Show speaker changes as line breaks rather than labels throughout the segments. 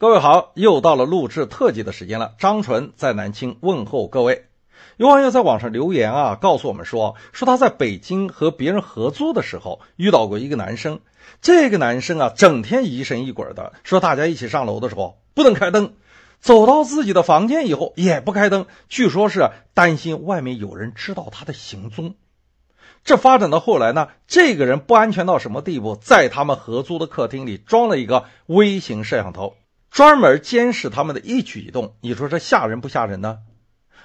各位好，又到了录制特辑的时间了。张纯在南京问候各位。有网友在网上留言啊，告诉我们说，说他在北京和别人合租的时候遇到过一个男生。这个男生啊，整天疑神疑鬼的，说大家一起上楼的时候不能开灯，走到自己的房间以后也不开灯，据说是担心外面有人知道他的行踪。这发展到后来呢，这个人不安全到什么地步，在他们合租的客厅里装了一个微型摄像头。专门监视他们的一举一动，你说这吓人不吓人呢？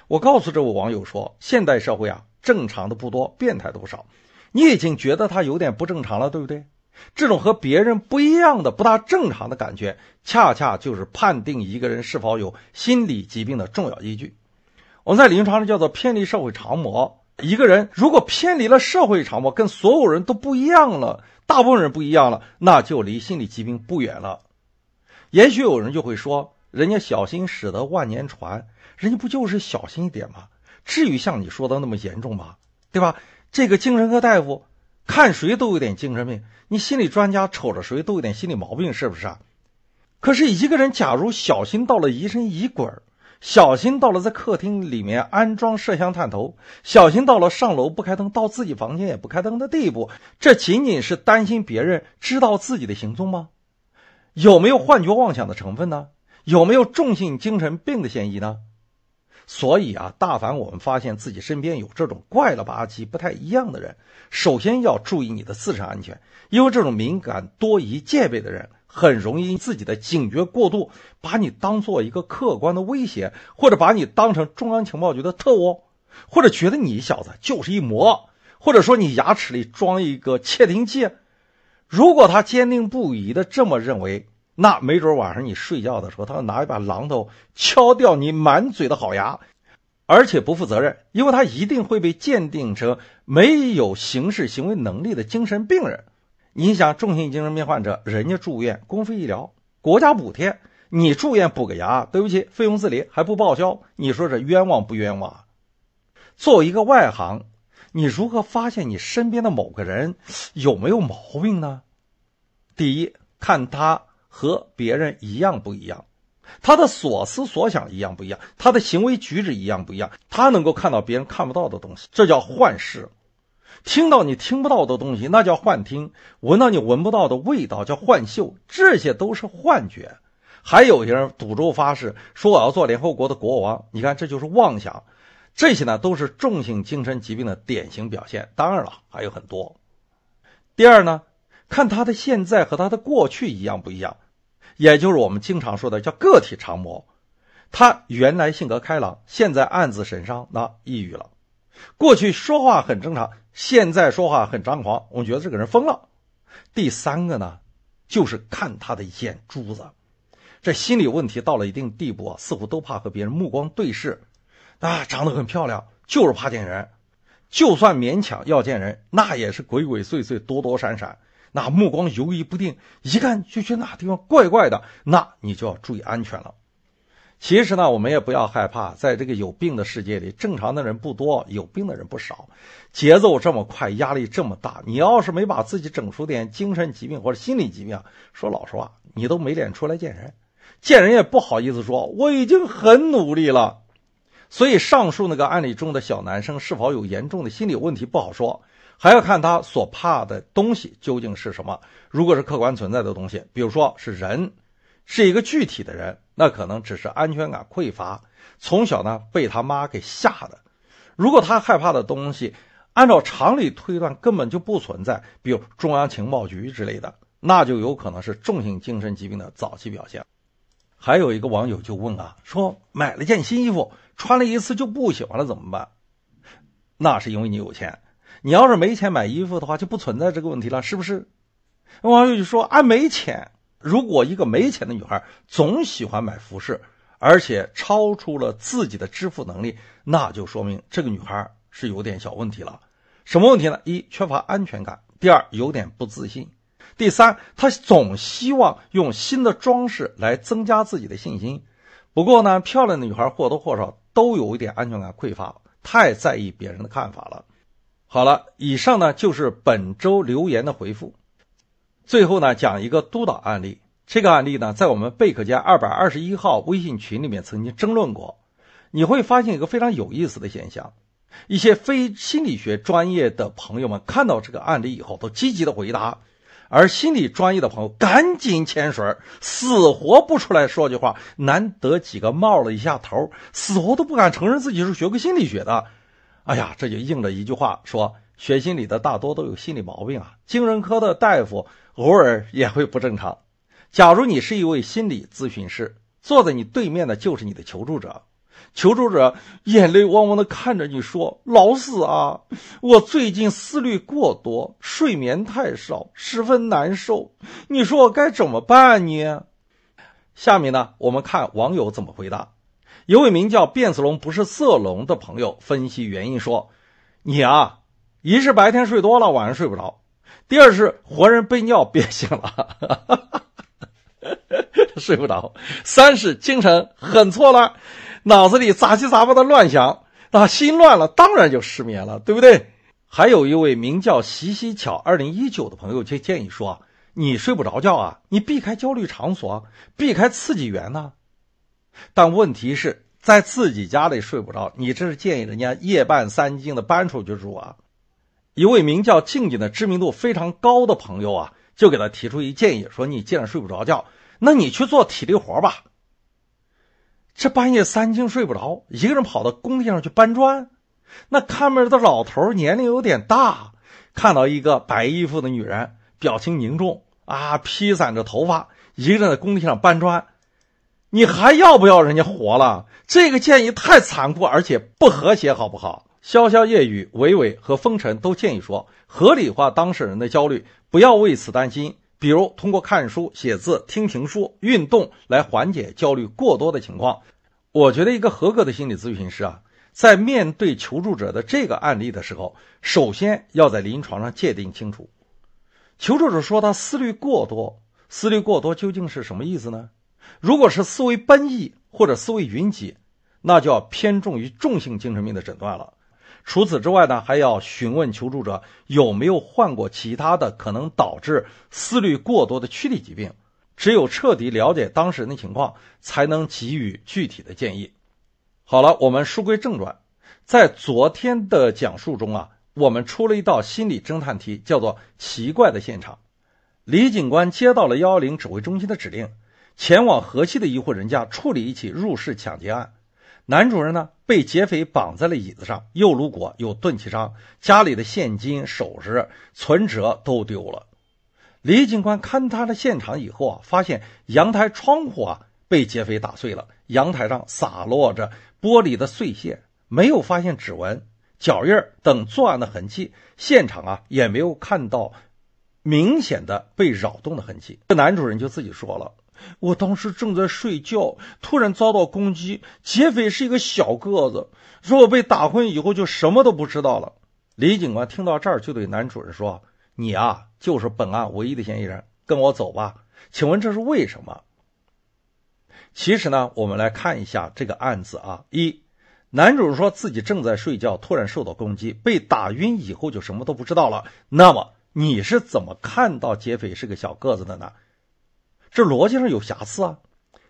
我告诉这位网友说，现代社会啊，正常的不多，变态都少。你已经觉得他有点不正常了，对不对？这种和别人不一样的、不大正常的感觉，恰恰就是判定一个人是否有心理疾病的重要依据。我们在临床上叫做偏离社会常模。一个人如果偏离了社会常模，跟所有人都不一样了，大部分人不一样了，那就离心理疾病不远了。也许有人就会说：“人家小心驶得万年船，人家不就是小心一点吗？至于像你说的那么严重吗？对吧？这个精神科大夫看谁都有点精神病，你心理专家瞅着谁都有点心理毛病，是不是啊？可是一个人假如小心到了疑神疑鬼，小心到了在客厅里面安装摄像探头，小心到了上楼不开灯，到自己房间也不开灯的地步，这仅仅是担心别人知道自己的行踪吗？”有没有幻觉妄想的成分呢？有没有重性精神病的嫌疑呢？所以啊，大凡我们发现自己身边有这种怪了吧唧、不太一样的人，首先要注意你的自身安全，因为这种敏感、多疑、戒备的人，很容易自己的警觉过度，把你当做一个客观的威胁，或者把你当成中央情报局的特务，或者觉得你小子就是一魔，或者说你牙齿里装一个窃听器。如果他坚定不移的这么认为，那没准晚上你睡觉的时候，他要拿一把榔头敲掉你满嘴的好牙，而且不负责任，因为他一定会被鉴定成没有刑事行为能力的精神病人。你想，重性精神病患者，人家住院公费医疗，国家补贴，你住院补个牙，对不起，费用自理还不报销，你说这冤枉不冤枉？作为一个外行。你如何发现你身边的某个人有没有毛病呢？第一，看他和别人一样不一样，他的所思所想一样不一样，他的行为举止一样不一样，他能够看到别人看不到的东西，这叫幻视；听到你听不到的东西，那叫幻听；闻到你闻不到的味道，叫幻嗅，这些都是幻觉。还有些人赌咒发誓说我要做联合国的国王，你看这就是妄想。这些呢都是重性精神疾病的典型表现，当然了，还有很多。第二呢，看他的现在和他的过去一样不一样，也就是我们经常说的叫个体常模。他原来性格开朗，现在暗自神伤，那抑郁了；过去说话很正常，现在说话很张狂，我觉得这个人疯了。第三个呢，就是看他的眼珠子，这心理问题到了一定地步啊，似乎都怕和别人目光对视。啊，长得很漂亮，就是怕见人。就算勉强要见人，那也是鬼鬼祟祟、躲躲闪闪，那目光游移不定，一看就觉得哪地方怪怪的，那你就要注意安全了。其实呢，我们也不要害怕，在这个有病的世界里，正常的人不多，有病的人不少。节奏这么快，压力这么大，你要是没把自己整出点精神疾病或者心理疾病，说老实话，你都没脸出来见人，见人也不好意思说我已经很努力了。所以，上述那个案例中的小男生是否有严重的心理问题不好说，还要看他所怕的东西究竟是什么。如果是客观存在的东西，比如说是人，是一个具体的人，那可能只是安全感匮乏，从小呢被他妈给吓的。如果他害怕的东西，按照常理推断根本就不存在，比如中央情报局之类的，那就有可能是重性精神疾病的早期表现。还有一个网友就问啊，说买了件新衣服。穿了一次就不喜欢了怎么办？那是因为你有钱。你要是没钱买衣服的话，就不存在这个问题了，是不是？网友就说：“啊，没钱。如果一个没钱的女孩总喜欢买服饰，而且超出了自己的支付能力，那就说明这个女孩是有点小问题了。什么问题呢？一缺乏安全感，第二有点不自信，第三他总希望用新的装饰来增加自己的信心。不过呢，漂亮的女孩或多或少。”都有一点安全感匮乏，太在意别人的看法了。好了，以上呢就是本周留言的回复。最后呢，讲一个督导案例。这个案例呢，在我们贝壳家二百二十一号微信群里面曾经争论过。你会发现一个非常有意思的现象：一些非心理学专业的朋友们看到这个案例以后，都积极的回答；而心理专业的朋友赶紧潜水，死活不出来说句话。难得几个冒了一下头，死活都不敢承认自己是学过心理学的。哎呀，这就应了一句话，说学心理的大多都有心理毛病啊。精神科的大夫偶尔也会不正常。假如你是一位心理咨询师，坐在你对面的就是你的求助者，求助者眼泪汪汪的看着你说：“老四啊，我最近思虑过多，睡眠太少，十分难受，你说我该怎么办呢？”下面呢，我们看网友怎么回答。一位名叫变色龙不是色龙的朋友分析原因说：“你啊，一是白天睡多了，晚上睡不着；第二是活人被尿憋醒了。”睡不着，三是精神很错乱，脑子里杂七杂八的乱想，那心乱了，当然就失眠了，对不对？还有一位名叫习西巧二零一九的朋友就建议说：“你睡不着觉啊，你避开焦虑场所，避开刺激源呢。”但问题是在自己家里睡不着，你这是建议人家夜半三更的搬出去住啊？一位名叫静静的知名度非常高的朋友啊，就给他提出一建议说：“你既然睡不着觉。”那你去做体力活吧。这半夜三更睡不着，一个人跑到工地上去搬砖。那看门的老头年龄有点大，看到一个白衣服的女人，表情凝重啊，披散着头发，一个人在工地上搬砖。你还要不要人家活了？这个建议太残酷，而且不和谐，好不好？潇潇夜雨、伟伟和风尘都建议说，合理化当事人的焦虑，不要为此担心。比如通过看书、写字、听评书、运动来缓解焦虑过多的情况。我觉得一个合格的心理咨询师啊，在面对求助者的这个案例的时候，首先要在临床上界定清楚。求助者说他思虑过多，思虑过多究竟是什么意思呢？如果是思维奔逸或者思维云集，那就要偏重于重性精神病的诊断了。除此之外呢，还要询问求助者有没有患过其他的可能导致思虑过多的躯体疾病。只有彻底了解当事人的情况，才能给予具体的建议。好了，我们书归正传，在昨天的讲述中啊，我们出了一道心理侦探题，叫做“奇怪的现场”。李警官接到了幺幺零指挥中心的指令，前往河西的一户人家处理一起入室抢劫案。男主人呢被劫匪绑在了椅子上，右颅骨有钝器伤，家里的现金、首饰、存折都丢了。李警官勘察了现场以后啊，发现阳台窗户啊被劫匪打碎了，阳台上洒落着玻璃的碎屑，没有发现指纹、脚印等作案的痕迹，现场啊也没有看到明显的被扰动的痕迹。这男主人就自己说了。我当时正在睡觉，突然遭到攻击。劫匪是一个小个子，说我被打昏以后就什么都不知道了。李警官听到这儿，就对男主人说：“你啊，就是本案唯一的嫌疑人，跟我走吧。请问这是为什么？”其实呢，我们来看一下这个案子啊。一，男主人说自己正在睡觉，突然受到攻击，被打晕以后就什么都不知道了。那么你是怎么看到劫匪是个小个子的呢？这逻辑上有瑕疵啊！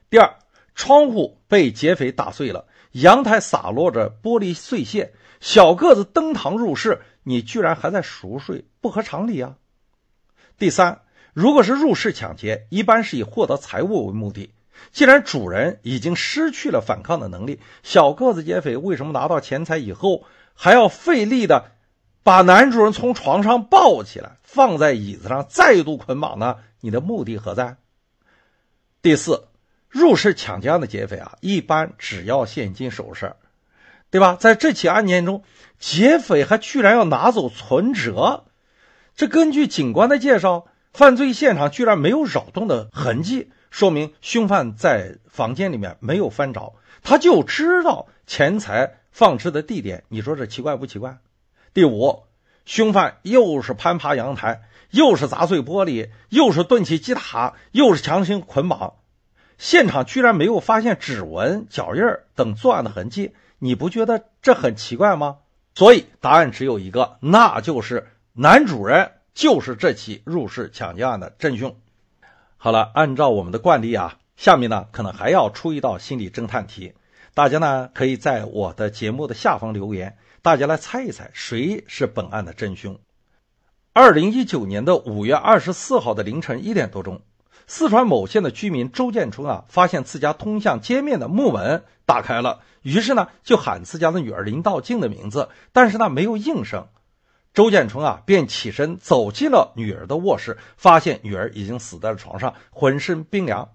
第二，窗户被劫匪打碎了，阳台洒落着玻璃碎屑，小个子登堂入室，你居然还在熟睡，不合常理啊！第三，如果是入室抢劫，一般是以获得财物为目的，既然主人已经失去了反抗的能力，小个子劫匪为什么拿到钱财以后还要费力的把男主人从床上抱起来，放在椅子上再度捆绑呢？你的目的何在？第四，入室抢劫案的劫匪啊，一般只要现金首饰，对吧？在这起案件中，劫匪还居然要拿走存折。这根据警官的介绍，犯罪现场居然没有扰动的痕迹，说明凶犯在房间里面没有翻找，他就知道钱财放置的地点。你说这奇怪不奇怪？第五，凶犯又是攀爬阳台。又是砸碎玻璃，又是钝器击打，又是强行捆绑，现场居然没有发现指纹、脚印等作案的痕迹，你不觉得这很奇怪吗？所以答案只有一个，那就是男主人就是这起入室抢劫案的真凶。好了，按照我们的惯例啊，下面呢可能还要出一道心理侦探题，大家呢可以在我的节目的下方留言，大家来猜一猜谁是本案的真凶。二零一九年的五月二十四号的凌晨一点多钟，四川某县的居民周建春啊，发现自家通向街面的木门打开了，于是呢就喊自家的女儿林道静的名字，但是呢没有应声。周建春啊，便起身走进了女儿的卧室，发现女儿已经死在了床上，浑身冰凉。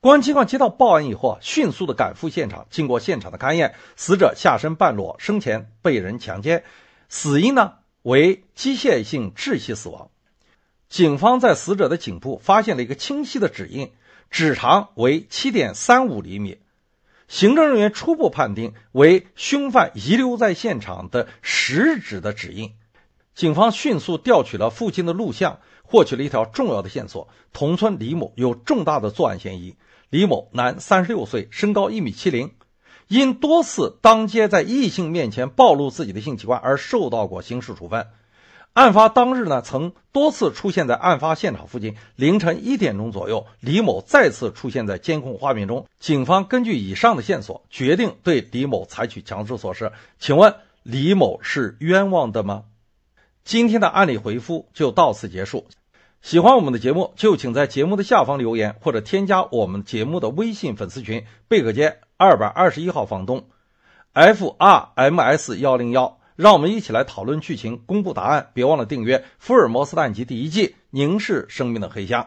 公安机关接到报案以后啊，迅速的赶赴现场。经过现场的勘验，死者下身半裸，生前被人强奸，死因呢为机械性窒息死亡。警方在死者的颈部发现了一个清晰的指印，指长为七点三五厘米。行政人员初步判定为凶犯遗留在现场的食指的指印。警方迅速调取了附近的录像，获取了一条重要的线索：同村李某有重大的作案嫌疑。李某，男，三十六岁，身高一米七零，因多次当街在异性面前暴露自己的性器官而受到过刑事处分。案发当日呢，曾多次出现在案发现场附近。凌晨一点钟左右，李某再次出现在监控画面中。警方根据以上的线索，决定对李某采取强制措施。请问，李某是冤枉的吗？今天的案例回复就到此结束。喜欢我们的节目，就请在节目的下方留言，或者添加我们节目的微信粉丝群贝壳街二百二十一号房东，F R M S 幺零幺，让我们一起来讨论剧情，公布答案。别忘了订阅《福尔摩斯探案集》第一季《凝视生命的黑箱》。